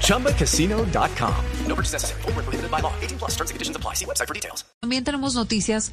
ChumbaCasino.com. No purchase necessary. Full prohibited by law. 18 plus terms and conditions apply. See website for details. También tenemos noticias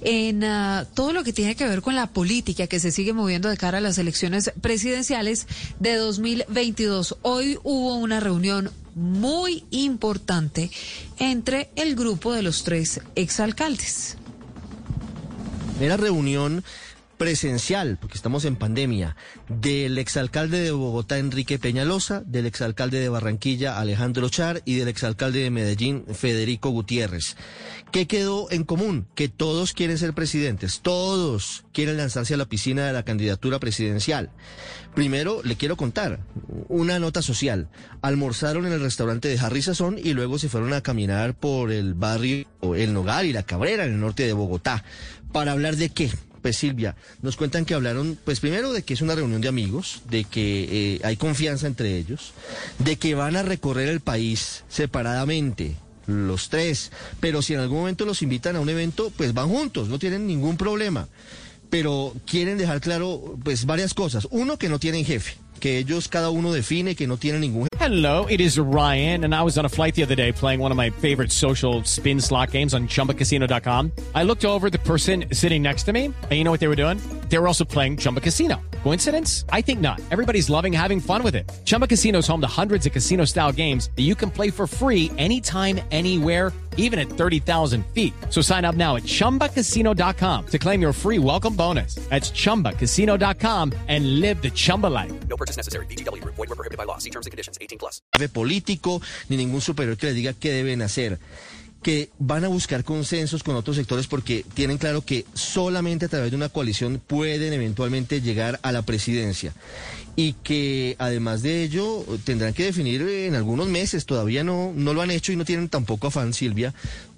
en uh, todo lo que tiene que ver con la política que se sigue moviendo de cara a las elecciones presidenciales de 2022. Hoy hubo una reunión muy importante entre el grupo de los tres exalcaldes. Era reunión presencial, porque estamos en pandemia, del exalcalde de Bogotá, Enrique Peñalosa, del exalcalde de Barranquilla, Alejandro Char, y del exalcalde de Medellín, Federico Gutiérrez. ¿Qué quedó en común? Que todos quieren ser presidentes, todos quieren lanzarse a la piscina de la candidatura presidencial. Primero, le quiero contar una nota social. Almorzaron en el restaurante de Harry Sazón y luego se fueron a caminar por el barrio El Nogal y La Cabrera, en el norte de Bogotá. ¿Para hablar de qué? Pues Silvia, nos cuentan que hablaron, pues primero de que es una reunión de amigos, de que eh, hay confianza entre ellos, de que van a recorrer el país separadamente, los tres, pero si en algún momento los invitan a un evento, pues van juntos, no tienen ningún problema. Pero quieren dejar claro, pues, varias cosas. Uno, que no tienen jefe. que ellos cada uno define que no tienen ningún. Hello, it is Ryan, and I was on a flight the other day playing one of my favorite social spin slot games on ChumbaCasino.com. I looked over the person sitting next to me, and you know what they were doing? They were also playing Chumba Casino. Coincidence? I think not. Everybody's loving having fun with it. Chumba Casino is home to hundreds of casino-style games that you can play for free anytime, anywhere even at 30,000 feet. So sign up now at ChumbaCasino.com to claim your free welcome bonus. That's ChumbaCasino.com and live the Chumba life. No purchase necessary. BGW. Void were prohibited by law. See terms and conditions. 18 plus. político ni ningún superior que les diga qué deben hacer que van a buscar consensos con otros sectores porque tienen claro que solamente a través de una coalición pueden eventualmente llegar a la presidencia. Y que además de ello tendrán que definir en algunos meses, todavía no, no lo han hecho y no tienen tampoco afán, Silvia,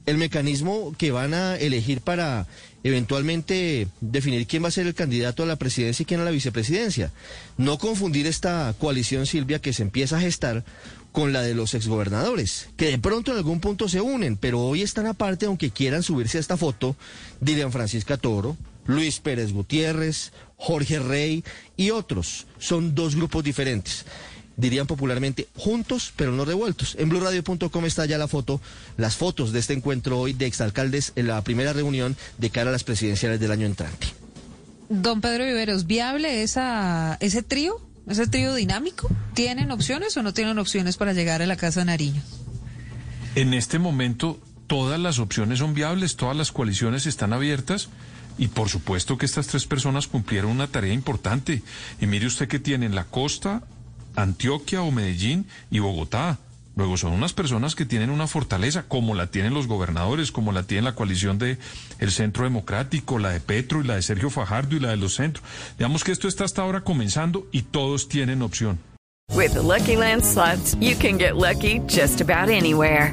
el mecanismo que van a elegir para eventualmente definir quién va a ser el candidato a la presidencia y quién a la vicepresidencia. No confundir esta coalición, Silvia, que se empieza a gestar con la de los exgobernadores, que de pronto en algún punto se unen, pero hoy están aparte, aunque quieran subirse a esta foto, Dilian Francisca Toro, Luis Pérez Gutiérrez, Jorge Rey y otros. Son dos grupos diferentes. Dirían popularmente juntos, pero no revueltos. En blurradio.com está ya la foto, las fotos de este encuentro hoy de exalcaldes en la primera reunión de cara a las presidenciales del año entrante. Don Pedro Viveros, ¿viable esa, ese trío? ese trío dinámico? ¿Tienen opciones o no tienen opciones para llegar a la Casa de Nariño? En este momento todas las opciones son viables, todas las coaliciones están abiertas y por supuesto que estas tres personas cumplieron una tarea importante. Y mire usted que tienen la costa, Antioquia o Medellín y Bogotá. Luego son unas personas que tienen una fortaleza, como la tienen los gobernadores, como la tiene la coalición de el Centro Democrático, la de Petro y la de Sergio Fajardo y la de los centros. Digamos que esto está hasta ahora comenzando y todos tienen opción. With the Lucky Land slots, you can get lucky just about anywhere.